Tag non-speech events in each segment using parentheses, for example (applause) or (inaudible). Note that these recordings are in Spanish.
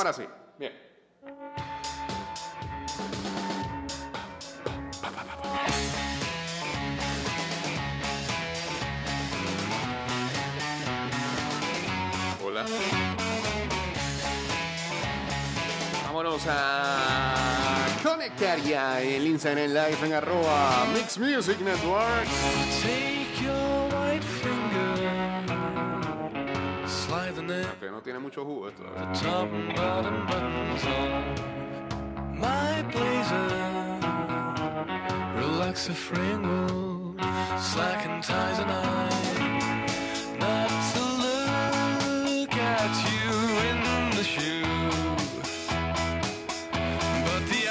Ahora sí. Bien. Hola. Vámonos a conectar ya el Instagram Live en arroba Mix Music Network. Net, Que no tiene mucho jugo esto. top and bottom buttons off my blazer. Relax the frame roll, slacken ties and I. Not to look at you in the shoe, but the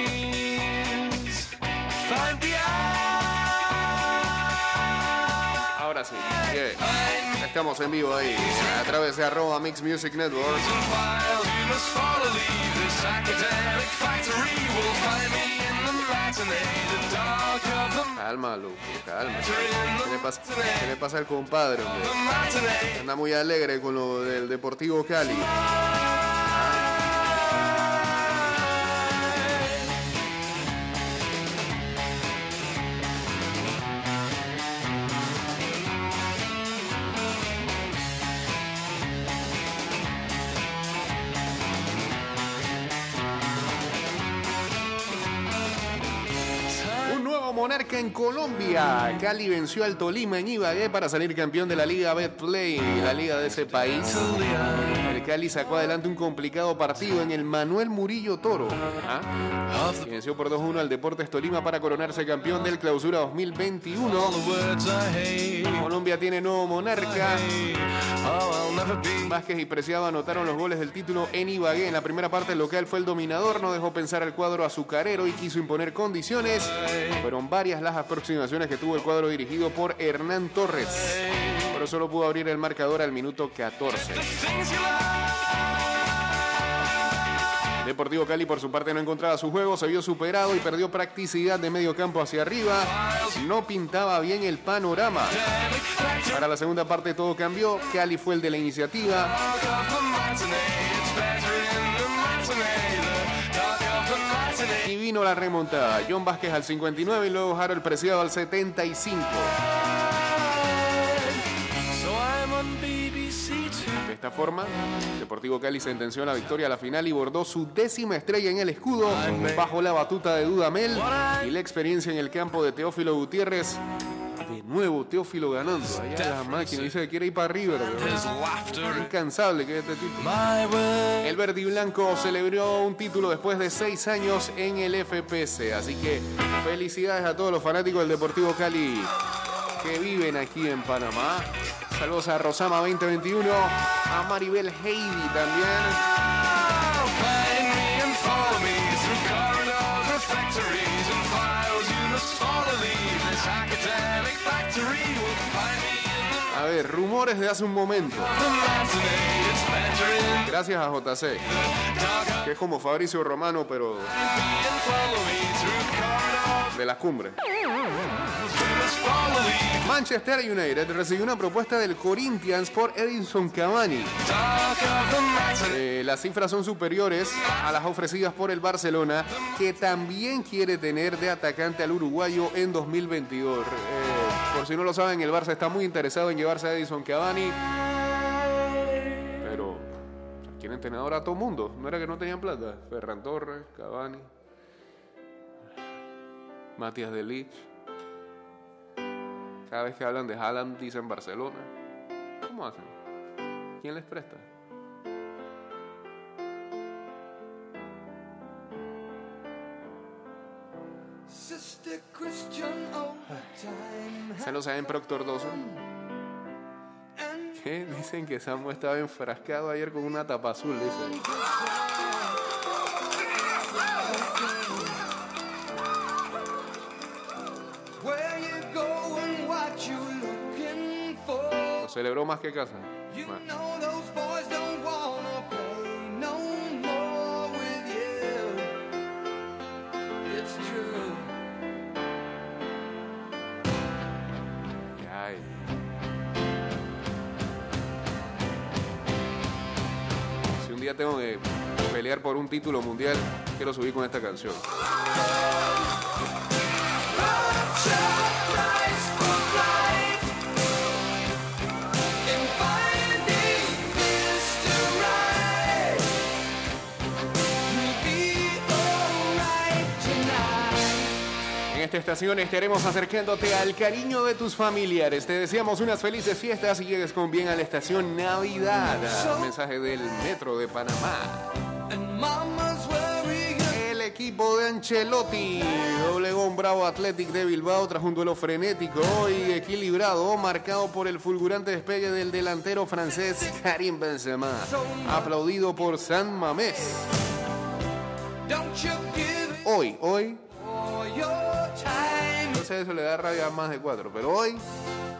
eyes find the eyes. Ahora sí. Estamos en vivo ahí a través de arroba Mix Music Network. Calma, Luke, calma. ¿Qué le pasa, qué le pasa al compadre? hombre? Anda muy alegre con lo del Deportivo Cali. En Colombia. Cali venció al Tolima en Ibagué para salir campeón de la Liga Betplay, la liga de ese país. El Cali sacó adelante un complicado partido en el Manuel Murillo Toro. ¿ah? Venció por 2-1 al Deportes Tolima para coronarse campeón del Clausura 2021. Colombia tiene nuevo monarca. Vázquez y Preciado anotaron los goles del título en Ibagué. En la primera parte el local fue el dominador, no dejó pensar al cuadro azucarero y quiso imponer condiciones. Fueron varias las aproximaciones que tuvo el cuadro dirigido por Hernán Torres. Pero solo pudo abrir el marcador al minuto 14. Deportivo Cali por su parte no encontraba su juego, se vio superado y perdió practicidad de medio campo hacia arriba. No pintaba bien el panorama. Para la segunda parte todo cambió, Cali fue el de la iniciativa. Y vino la remontada. John Vázquez al 59 y luego Harold Preciado al 75. Esta forma, Deportivo Cali sentenció la victoria a la final y bordó su décima estrella en el escudo bajo la batuta de Dudamel y la experiencia en el campo de Teófilo Gutiérrez. De nuevo, Teófilo ganando. Allá la máquina dice que quiere ir para River. Incansable que es este tipo. El verde y blanco celebró un título después de seis años en el FPC. Así que felicidades a todos los fanáticos del Deportivo Cali que viven aquí en Panamá. Saludos a Rosama 2021, a Maribel Heidi también. A ver, rumores de hace un momento. Gracias a JC, que es como Fabricio Romano, pero de las cumbres. Manchester United recibió una propuesta del Corinthians por Edinson Cavani. Eh, las cifras son superiores a las ofrecidas por el Barcelona, que también quiere tener de atacante al uruguayo en 2022. Eh, por si no lo saben, el Barça está muy interesado en llevarse a Edison Cavani. Pero quieren tenedor a todo mundo. No era que no tenían plata. Ferran Torres, Cavani, Matías de Ligt. Cada vez que hablan de Haaland dicen Barcelona. ¿Cómo hacen? ¿Quién les presta? Time. Se lo saben Proctor Dawson. ¿Qué? Dicen que Samu estaba enfrascado ayer con una tapa azul, dice. Celebró más que casa. True. ay. día tengo que pelear por un título mundial, quiero subir con esta canción. Esta estación estaremos acercándote al cariño de tus familiares. Te deseamos unas felices fiestas y llegues con bien a la estación Navidad. Mensaje del Metro de Panamá. El equipo de Ancelotti doblegó un bravo Athletic de Bilbao tras un duelo frenético y equilibrado, marcado por el fulgurante despegue del delantero francés Karim Benzema, aplaudido por San Mamés. Hoy, hoy, no sé, eso le da rabia a más de cuatro, pero hoy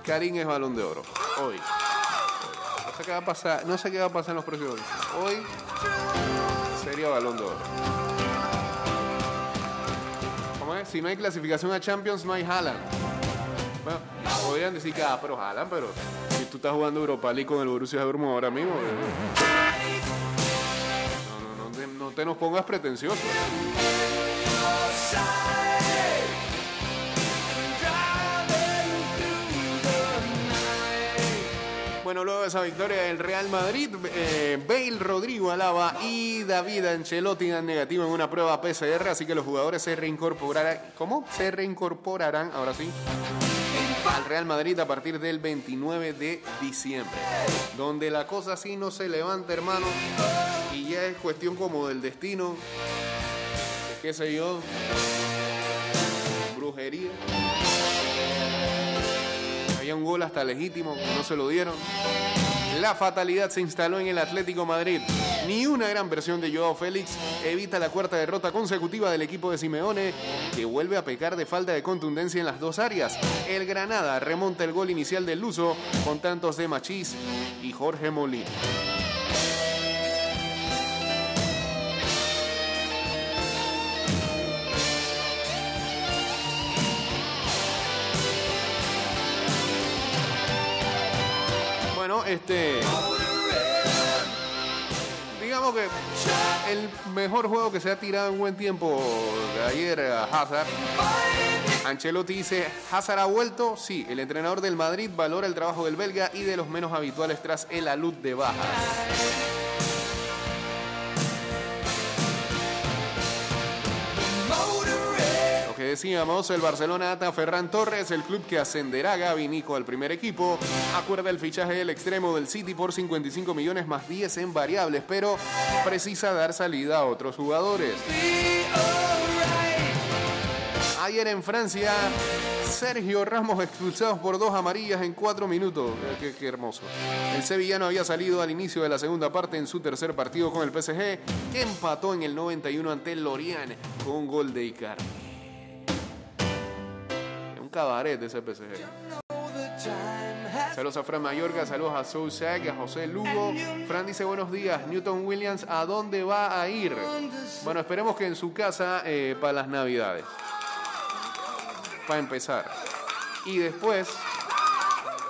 Karim es balón de oro. Hoy. No sé qué va a pasar, no sé qué va a pasar en los próximos días. Hoy sería balón de oro. Si no hay clasificación a Champions, no hay Haaland. Bueno, podrían decir que, ah, pero Haaland, pero si tú estás jugando Europa League con el Borussia Dortmund ahora mismo, eh, no, no, no, te, no te nos pongas pretencioso. Bueno, luego de esa victoria del Real Madrid, eh, Bale, Rodrigo Alaba y David Ancelotti dan negativo en una prueba PCR, así que los jugadores se reincorporarán. ¿Cómo? Se reincorporarán, ahora sí, al Real Madrid a partir del 29 de diciembre. Donde la cosa sí no se levanta, hermano, y ya es cuestión como del destino, de qué sé yo, brujería. Un gol hasta legítimo, no se lo dieron. La fatalidad se instaló en el Atlético Madrid. Ni una gran versión de Joao Félix evita la cuarta derrota consecutiva del equipo de Simeone, que vuelve a pecar de falta de contundencia en las dos áreas. El Granada remonta el gol inicial del Luso con tantos de Machís y Jorge Molina. Este. Digamos que el mejor juego que se ha tirado en buen tiempo de ayer a Hazard. Ancelotti dice, Hazard ha vuelto. Sí, el entrenador del Madrid valora el trabajo del belga y de los menos habituales tras el alud de bajas. Decíamos, el Barcelona ata Ferran Torres, el club que ascenderá a Gaby Nico al primer equipo. Acuerda el fichaje del extremo del City por 55 millones más 10 en variables, pero precisa dar salida a otros jugadores. Ayer en Francia, Sergio Ramos expulsado por dos amarillas en cuatro minutos. Qué, qué hermoso. El sevillano había salido al inicio de la segunda parte en su tercer partido con el PSG, que empató en el 91 ante el Lorient con un gol de Icardi. Cabaret de PSG. Saludos a Fran Mayorga, saludos a Sousac, a José Lugo. Fran dice buenos días, Newton Williams, ¿a dónde va a ir? Bueno, esperemos que en su casa eh, para las navidades. Para empezar. Y después,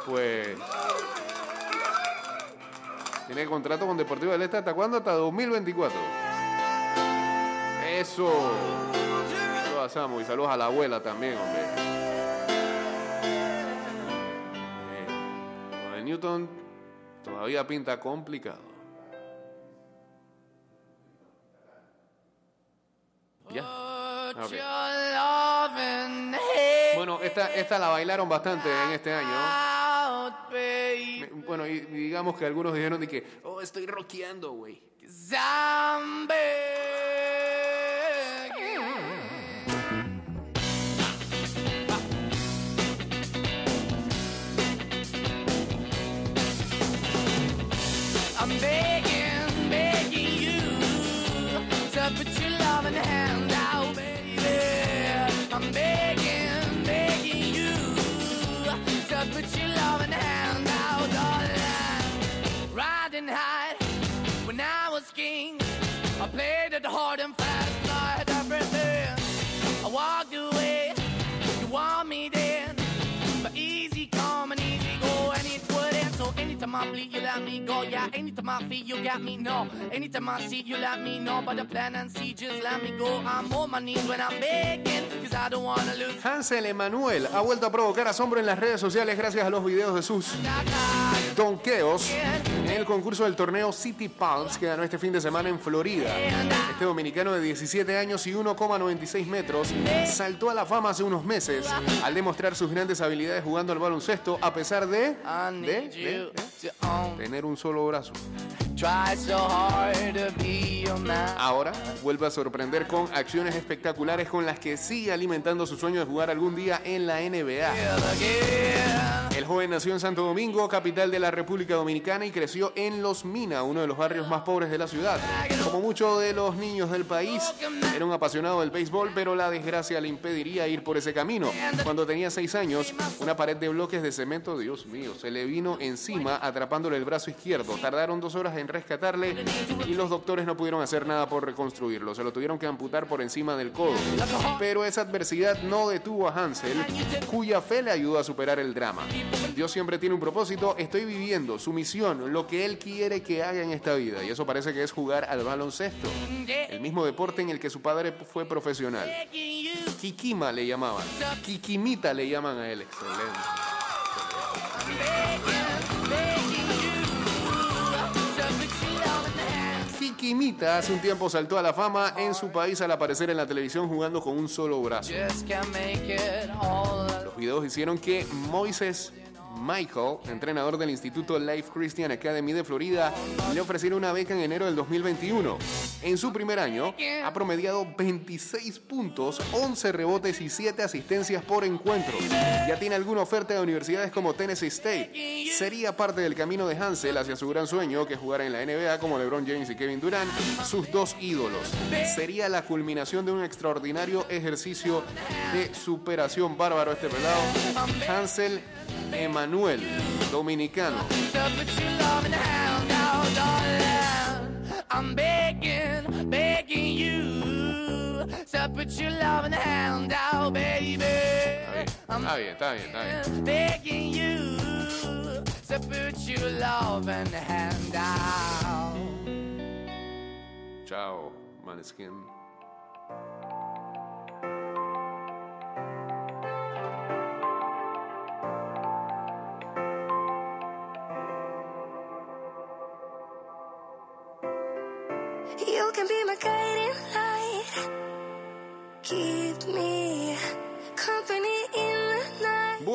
pues... Tiene contrato con Deportivo del Este hasta cuándo? Hasta 2024. Eso. Saludos a y saludos a la abuela también, hombre. Newton todavía pinta complicado. Ya. Ok. Bueno, esta, esta la bailaron bastante en este año. Bueno, y, y digamos que algunos dijeron de que, oh, estoy rockeando, güey. Hand I bleed, you let me go. Yeah, anytime I feel, you got me, no. Anytime I see, you let me know. But the plan and see, just let me go. I'm on my knees when I'm begging, cause I don't wanna lose. Hansel Emanuel ha vuelto a provocar asombro en las redes sociales gracias a los videos de sus donkeos en el concurso del torneo City Pulse que ganó este fin de semana en Florida. Este dominicano de 17 años y 1,96 metros saltó a la fama hace unos meses al demostrar sus grandes habilidades jugando al baloncesto a pesar de, de- tener un solo brazo. Ahora vuelve a sorprender con acciones espectaculares con las que sigue alimentando su sueño de jugar algún día en la NBA. Joven nació en Santo Domingo, capital de la República Dominicana, y creció en Los Mina, uno de los barrios más pobres de la ciudad. Como muchos de los niños del país, era un apasionado del béisbol, pero la desgracia le impediría ir por ese camino. Cuando tenía seis años, una pared de bloques de cemento, Dios mío, se le vino encima atrapándole el brazo izquierdo. Tardaron dos horas en rescatarle y los doctores no pudieron hacer nada por reconstruirlo. Se lo tuvieron que amputar por encima del codo. Pero esa adversidad no detuvo a Hansel, cuya fe le ayudó a superar el drama. Dios siempre tiene un propósito, estoy viviendo su misión, lo que Él quiere que haga en esta vida. Y eso parece que es jugar al baloncesto, el mismo deporte en el que su padre fue profesional. Kikima le llamaban, Kikimita le llaman a él. Excelente. Kikimita hace un tiempo saltó a la fama en su país al aparecer en la televisión jugando con un solo brazo. Los videos hicieron que Moises Michael, entrenador del Instituto Life Christian Academy de Florida, le ofreciera una beca en enero del 2021. En su primer año, ha promediado 26 puntos, 11 rebotes y 7 asistencias por encuentro. Ya tiene alguna oferta de universidades como Tennessee State. Sería parte del camino de Hansel hacia su gran sueño, que es jugar en la NBA como LeBron James y Kevin Durant, sus dos ídolos. Sería la culminación de un extraordinario ejercicio de superación bárbaro este pelado. Hansel Emanuel, dominicano. I'm begging, begging you to put your love in the hand now, baby. Está bien, está bien, está bien. begging you to put your love in the hand out. Chao, Maneskin.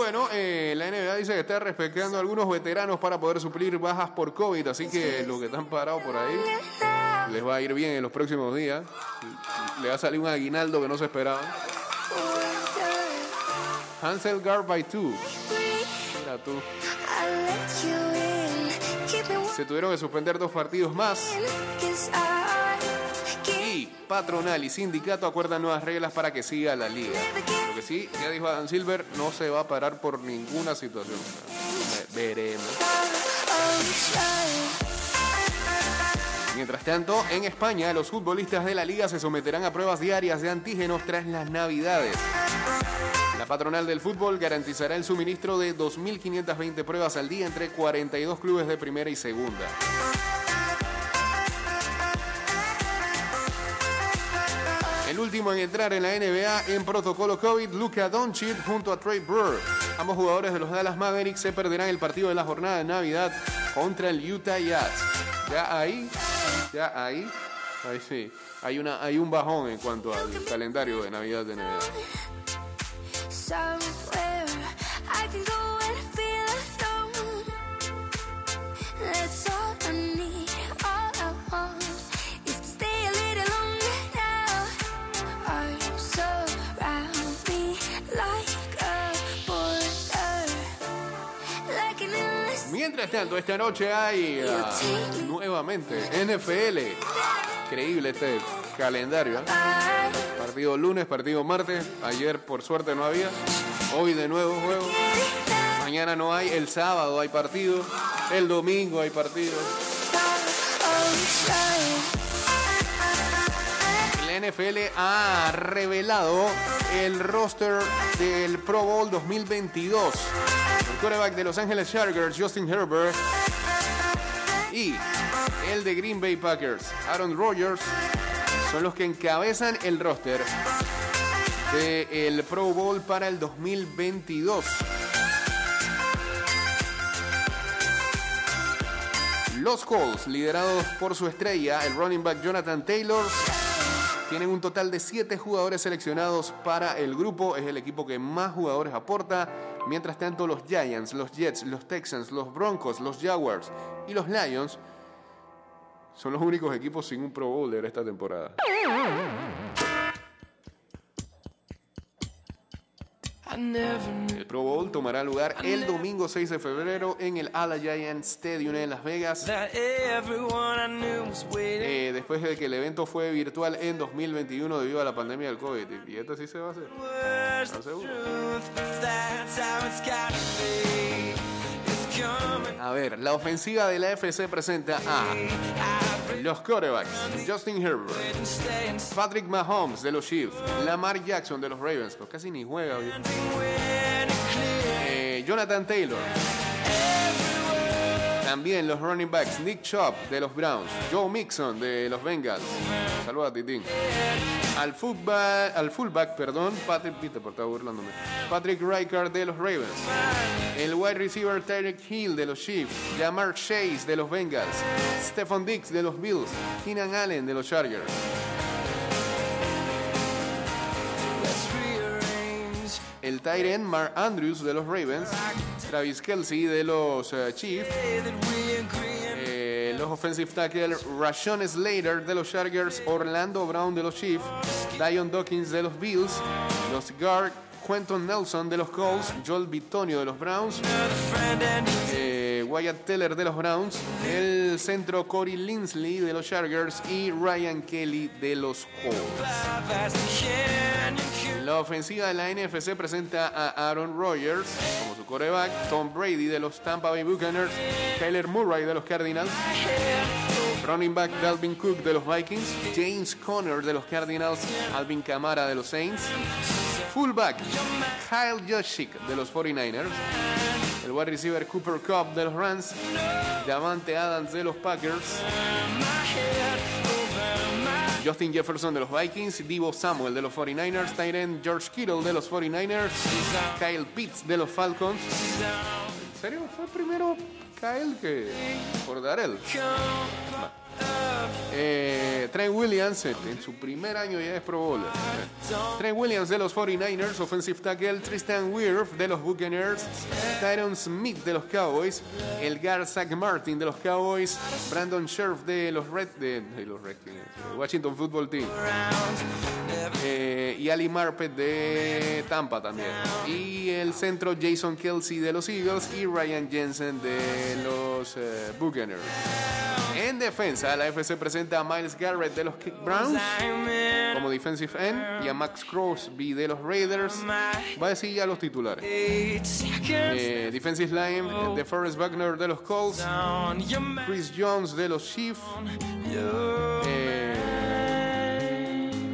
Bueno, eh, la NBA dice que está respetando a algunos veteranos para poder suplir bajas por COVID, así que los que están parados por ahí les va a ir bien en los próximos días. Le va a salir un aguinaldo que no se esperaba. Hansel Guard by Two. Mira tú. Se tuvieron que suspender dos partidos más. Patronal y sindicato acuerdan nuevas reglas para que siga la liga. Lo que sí, ya dijo Adam Silver, no se va a parar por ninguna situación. Ve- Veremos. Mientras tanto, en España, los futbolistas de la liga se someterán a pruebas diarias de antígenos tras las navidades. La patronal del fútbol garantizará el suministro de 2.520 pruebas al día entre 42 clubes de primera y segunda. El último en entrar en la NBA en protocolo COVID, Luka Doncic junto a Trey Burr. Ambos jugadores de los Dallas Mavericks se perderán el partido de la jornada de Navidad contra el Utah Jazz. Ya ahí, ya ahí, ahí sí, hay, una, hay un bajón en cuanto al calendario de Navidad de NBA. Mientras tanto, esta noche hay ah, nuevamente NFL. Increíble este calendario. ¿eh? Partido lunes, partido martes. Ayer por suerte no había. Hoy de nuevo juego. Mañana no hay. El sábado hay partido. El domingo hay partido. NFL ha revelado el roster del Pro Bowl 2022. El quarterback de Los Angeles Chargers, Justin Herbert, Y el de Green Bay Packers, Aaron Rodgers, son los que encabezan el roster del Pro Bowl para el 2022. Los Colts, liderados por su estrella, el running back Jonathan Taylor, tienen un total de 7 jugadores seleccionados para el grupo. Es el equipo que más jugadores aporta. Mientras tanto, los Giants, los Jets, los Texans, los Broncos, los Jaguars y los Lions son los únicos equipos sin un Pro Bowler esta temporada. El Pro Bowl tomará lugar el domingo 6 de febrero en el Allegiant Stadium en Las Vegas. Eh, después de que el evento fue virtual en 2021 debido a la pandemia del COVID. Y esto sí se va a hacer. A ver, la ofensiva de la FC presenta a los quarterbacks Justin Herbert, Patrick Mahomes de los Chiefs, Lamar Jackson de los Ravens, pues casi ni juega. Eh, Jonathan Taylor. También los running backs Nick Chubb de los Browns, Joe Mixon de los Bengals. Saluda Titín. Al fullback, al fullback perdón, Patrick Peter, por estar burlándome. Patrick Rijkaard de los Ravens. El wide receiver Tyreek Hill de los Chiefs, Jamar Chase de los Bengals, Stephon Diggs de los Bills, Keenan Allen de los Chargers. El tight Mark Andrews de los Ravens, Travis Kelsey de los eh, Chiefs. Eh, los offensive tackle Rashon Slater de los Chargers, Orlando Brown de los Chiefs, Dion Dawkins de los Bills, los guard Quentin Nelson de los Colts, Joel Bitonio de los Browns, eh, Wyatt Teller de los Browns, el centro Corey Linsley de los Chargers y Ryan Kelly de los Colts. La ofensiva de la NFC presenta a Aaron Rodgers como su coreback, Tom Brady de los Tampa Bay Buccaneers, Kyler Murray de los Cardinals, running back Dalvin Cook de los Vikings, James Conner de los Cardinals, Alvin Kamara de los Saints, fullback Kyle Juszczyk de los 49ers, el wide receiver Cooper Cup de los Rams, Davante Adams de los Packers, Justin Jefferson de los Vikings, Divo Samuel de los 49ers, Tyren George Kittle de los 49ers, Kyle Pitts de los Falcons. ¿En serio? ¿Fue primero Kyle que por Darrell? Eh, Trent Williams en, en su primer año ya es Pro Bowler. Trent Williams de los 49ers, offensive tackle Tristan Wirf de los Buccaneers, Tyron Smith de los Cowboys, el guard Zach Martin de los Cowboys, Brandon Scherf de los Red de, los de Washington Football Team. Eh, y Ali Marpet de Tampa también. Y el centro Jason Kelsey de los Eagles y Ryan Jensen de los eh, Buccaneers. En defensa, la FC presenta a Miles Garrett de los Kick Browns como defensive end y a Max Crosby de los Raiders. Va a decir ya los titulares. Eh, defensive line de Forrest Buckner de los Colts, Chris Jones de los Chiefs. Eh,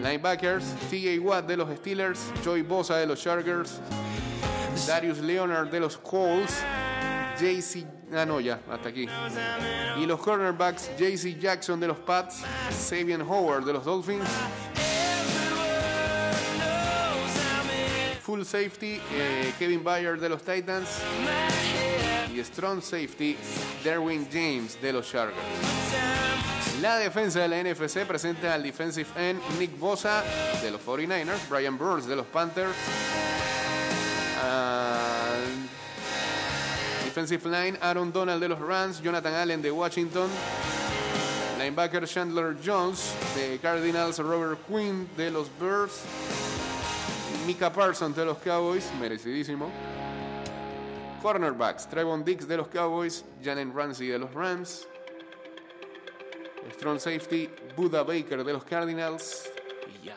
linebackers, TJ Watt de los Steelers, Joey Bosa de los Chargers, Darius Leonard de los Colts, JC. Ah, no, ya, hasta aquí. Y los cornerbacks, JC Jackson de los Pats, Sabian Howard de los Dolphins. Full safety, eh, Kevin Bayer de los Titans. Y strong safety, Derwin James de los Chargers. La defensa de la NFC presenta al defensive end Nick Bosa de los 49ers, Brian Burns de los Panthers, al defensive line Aaron Donald de los Rams, Jonathan Allen de Washington, linebacker Chandler Jones de Cardinals, Robert Quinn de los Bears, Mika Parsons de los Cowboys, merecidísimo. Cornerbacks, Trevon Diggs de los Cowboys, Jalen Ramsey de los Rams. Strong safety, Buda Baker de los Cardinals. Y ya.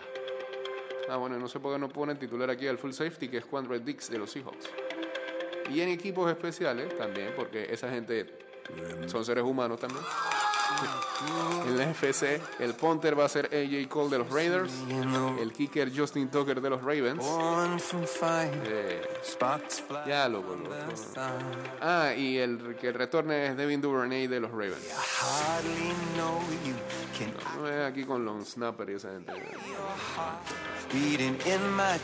Ah, bueno, no sé por qué no ponen titular aquí al full safety, que es Quandre Dix de los Seahawks. Y en equipos especiales también, porque esa gente son seres humanos también. En la FC, el punter va a ser AJ Cole de los Raiders, el kicker Justin Tucker de los Ravens. Eh, ya lo conozco. Ah, y el que retorne es Devin Duvernay de los Ravens. No es aquí con Long Snapper y esa gente.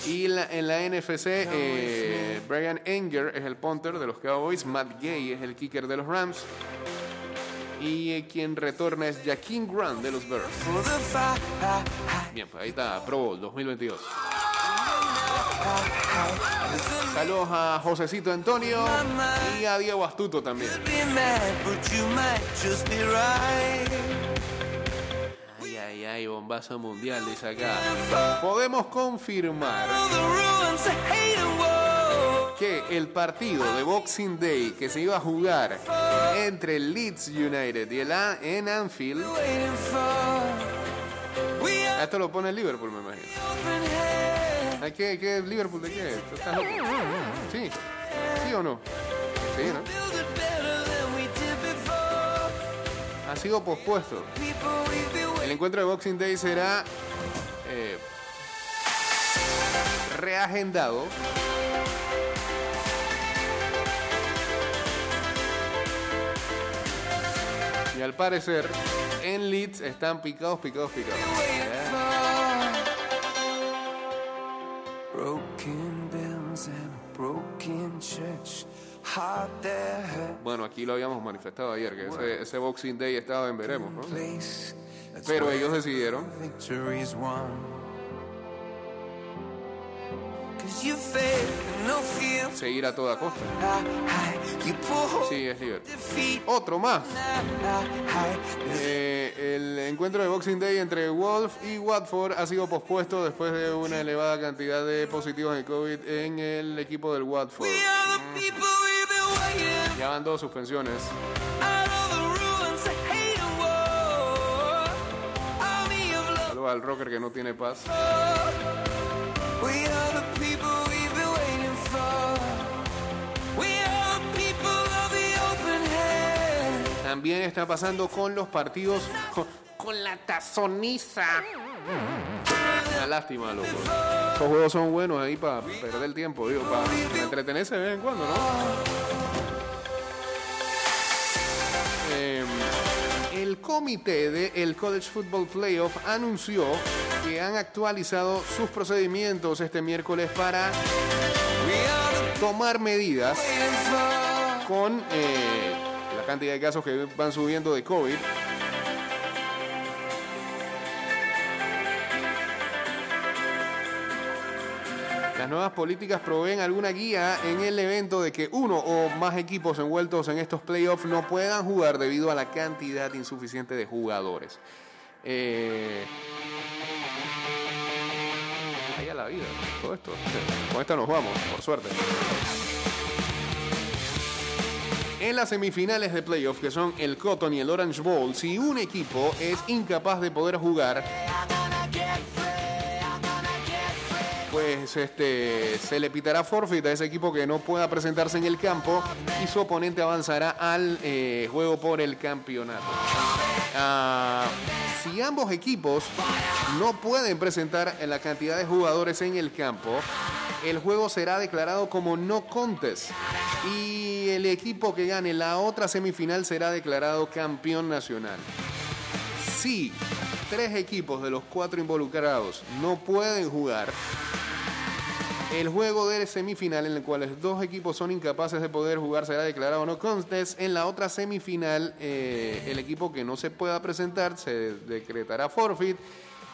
Y la- en la NFC, eh, Brian Enger es el punter de los Cowboys, Matt Gay es el kicker de los Rams. Y eh, quien retorna es Jaquin Grant de los fight, Bien, pues ahí está, Pro Bowl 2022. Saludos a Josecito Antonio y a Diego Astuto también. Ay, ay, ay, bombazo mundial, dice acá. Podemos confirmar que el partido de Boxing Day que se iba a jugar entre el Leeds United y el A- en Anfield, esto lo pone Liverpool, me imagino. open head. Ay, ¿Qué, qué Liverpool de qué? ¿Tú estás? Sí, sí o no? Sí, ¿no? Ha sido pospuesto. El encuentro de Boxing Day será eh, reagendado. Y al parecer, en Leeds están picados, picados, picados. Bueno, aquí lo habíamos manifestado ayer, que ese, ese Boxing Day estaba en veremos, ¿no? Pero ellos decidieron seguir a toda costa. Sí, es Liverpool. Otro más. Eh, el encuentro de Boxing Day entre Wolf y Watford ha sido pospuesto después de una elevada cantidad de positivos de COVID en el equipo del Watford. Ya van dos suspensiones. Saludos al rocker que no tiene paz. También está pasando con los partidos con, la tazoniza. Una lástima, loco. Estos juegos son buenos ahí para perder el tiempo, digo, para entretenerse de vez en cuando, ¿no? Eh, el comité del College Football Playoff anunció que han actualizado sus procedimientos este miércoles para tomar medidas con eh, la cantidad de casos que van subiendo de COVID. Las nuevas políticas proveen alguna guía en el evento de que uno o más equipos envueltos en estos playoffs no puedan jugar debido a la cantidad insuficiente de jugadores. Eh, la vida, todo esto. (laughs) Con esto nos vamos, por suerte. En las semifinales de playoff, que son el Cotton y el Orange Bowl, si un equipo es incapaz de poder jugar, pues este se le pitará forfeit a ese equipo que no pueda presentarse en el campo y su oponente avanzará al eh, juego por el campeonato. Ah, si ambos equipos no pueden presentar la cantidad de jugadores en el campo, el juego será declarado como no contest y el equipo que gane la otra semifinal será declarado campeón nacional. Si tres equipos de los cuatro involucrados no pueden jugar, el juego de semifinal en el cual los dos equipos son incapaces de poder jugar será declarado no contest. En la otra semifinal, eh, el equipo que no se pueda presentar se decretará forfeit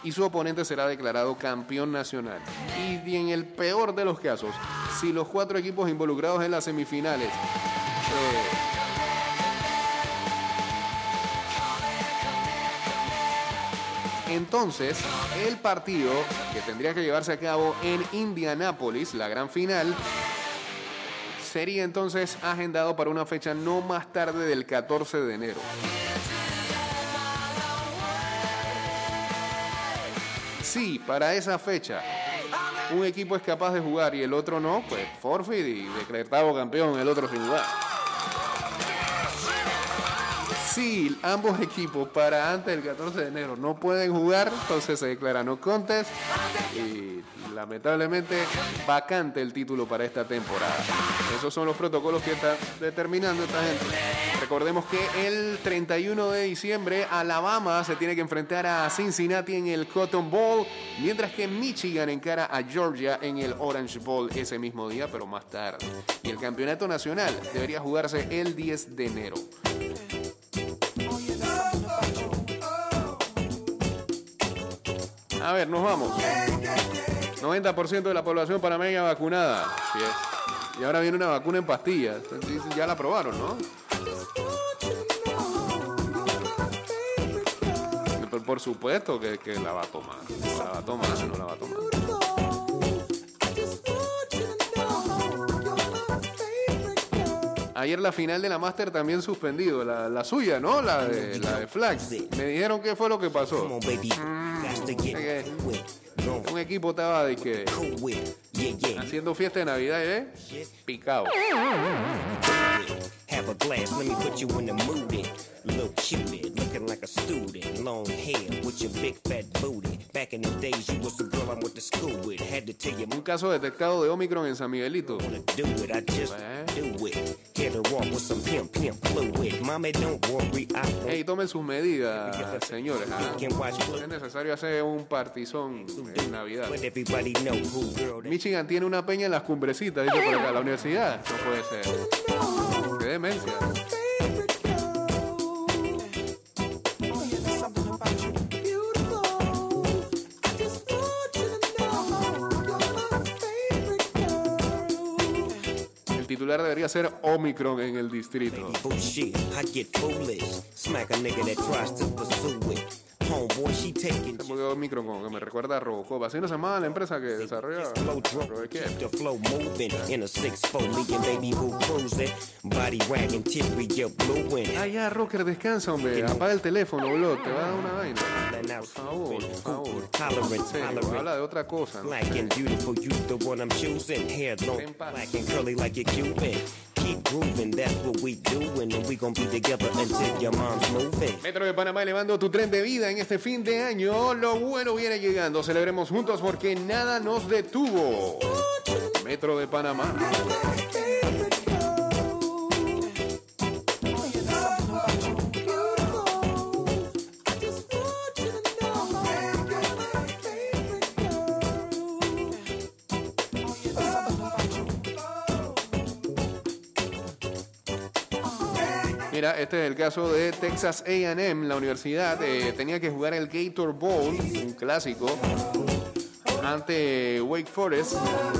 y su oponente será declarado campeón nacional. Y en el peor de los casos, si los cuatro equipos involucrados en las semifinales eh, Entonces, el partido que tendría que llevarse a cabo en Indianápolis, la gran final, sería entonces agendado para una fecha no más tarde del 14 de enero. Si para esa fecha un equipo es capaz de jugar y el otro no, pues forfeit y decretado campeón el otro sin jugar. Si ambos equipos para antes del 14 de enero no pueden jugar, entonces se declara no contest y lamentablemente vacante el título para esta temporada. Esos son los protocolos que está determinando esta gente. Recordemos que el 31 de diciembre Alabama se tiene que enfrentar a Cincinnati en el Cotton Bowl, mientras que Michigan encara a Georgia en el Orange Bowl ese mismo día, pero más tarde. Y el campeonato nacional debería jugarse el 10 de enero. A ver, nos vamos. 90% de la población panameña vacunada. Y ahora viene una vacuna en pastillas. Ya la probaron, ¿no? Por, supuesto que, la va a tomar. La va a tomar, no la va a tomar. Ayer la final de la Master también suspendido, la, la suya, ¿no? La de, la de Flags. Me dijeron qué fue lo que pasó. Un equipo estaba de que haciendo fiesta de Navidad, ¿eh? Picado. Have a glass, let me put you in the mood. It. Little cupid, looking like a student. Long hair with your big fat booty. Back in the days, you was the girl I went to school with. Had to tell you, Un caso detectado de Omicron en San Miguelito. wanna do it, I just do it. Get her off with some pimp, pimp fluid. Mommy, don't worry, I won't. Hey, tomen sus medidas, señores. ¿ah? Es necesario hacer un partizón en Navidad. Michigan tiene una peña en las cumbrecitas, dice por acá, la universidad. No puede ser. El titular debería ser Omicron en el distrito. Homeboy, she taking como que me recuerda a Robocop. Así no se llamaba la empresa que desarrolla keep the flow moving in a baby cruising, body wagging, blue in. Ah, ya, Rocker, descansa, hombre. Apaga el teléfono, boludo. Te va a dar una vaina. Por favor, por favor. Tolerant, tolerant. habla de otra cosa. Black and beautiful, you the one I'm choosing. Hair long, black and curly like a Cuban. Metro de Panamá elevando tu tren de vida en este fin de año. Lo bueno viene llegando. Celebremos juntos porque nada nos detuvo. Metro de Panamá. Este es el caso de Texas AM. La universidad eh, tenía que jugar el Gator Bowl, un clásico, ante Wake Forest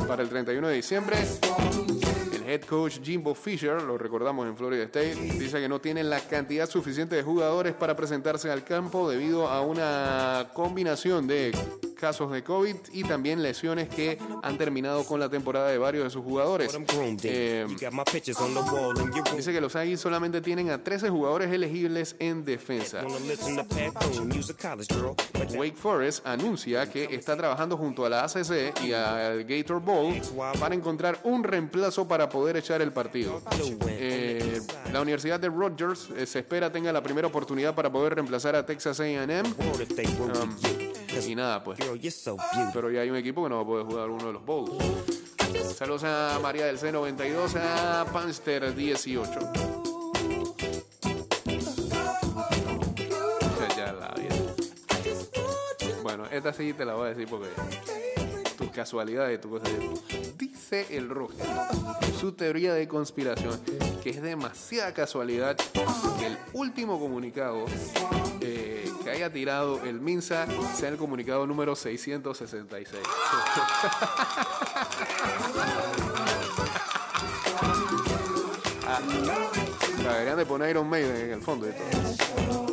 para el 31 de diciembre. El head coach Jimbo Fisher, lo recordamos en Florida State, dice que no tienen la cantidad suficiente de jugadores para presentarse al campo debido a una combinación de casos de COVID y también lesiones que han terminado con la temporada de varios de sus jugadores. Eh. Dice que los Aggies solamente tienen a 13 jugadores elegibles en defensa. Wake Forest anuncia que está trabajando junto a la ACC y al Gator Bowl para encontrar un reemplazo para poder echar el partido. Eh, la Universidad de Rutgers eh, se espera tenga la primera oportunidad para poder reemplazar a Texas A&M Um, y nada pues. Pero ya hay un equipo que no va a poder jugar uno de los bowls. Saludos a María del C92, a Panster 18. Ya, ya la vida. Bueno, esta sí te la voy a decir porque tus casualidades, tu cosa. Dice el Roger, su teoría de conspiración, que es demasiada casualidad que el último comunicado eh, que haya tirado el Minsa sea el comunicado número 666. (laughs) Ah, deberían de poner Iron Maiden en el fondo y todo.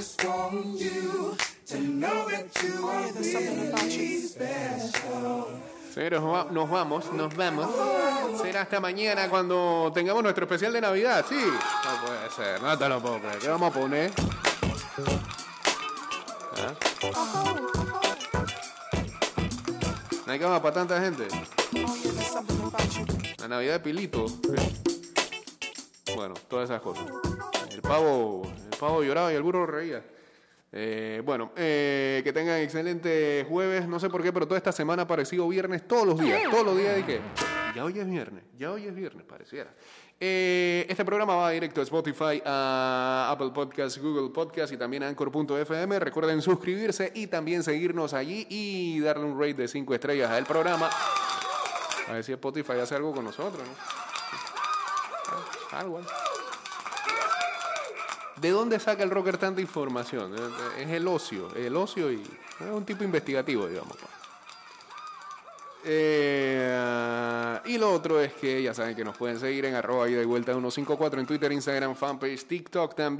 The nos va- nos vamos, nos vamos. Será hasta mañana cuando tengamos nuestro especial de Navidad. Sí, no puede ser, no te lo puedo creer. ¿Qué vamos a poner? ¿Ah? No hay cama para tanta gente. La Navidad de Pilito. Bueno, todas esas cosas. El pavo, el pavo lloraba y el burro reía. Eh, bueno, eh, que tengan excelente jueves. No sé por qué, pero toda esta semana ha parecido viernes todos los días. Todos los días de que ya hoy es viernes, ya hoy es viernes, pareciera. Eh, este programa va directo a Spotify, a Apple Podcasts, Google Podcasts y también a Anchor.fm. Recuerden suscribirse y también seguirnos allí y darle un rate de 5 estrellas al programa. A ver si Spotify hace algo con nosotros, ¿no? Algo. ¿Eh? ¿De dónde saca el rocker tanta información? Eh, Es el ocio, el ocio y es un tipo investigativo, digamos. pues. Eh, y lo otro es que ya saben que nos pueden seguir en arroba ida y vuelta 154 en Twitter, Instagram, fanpage, TikTok también.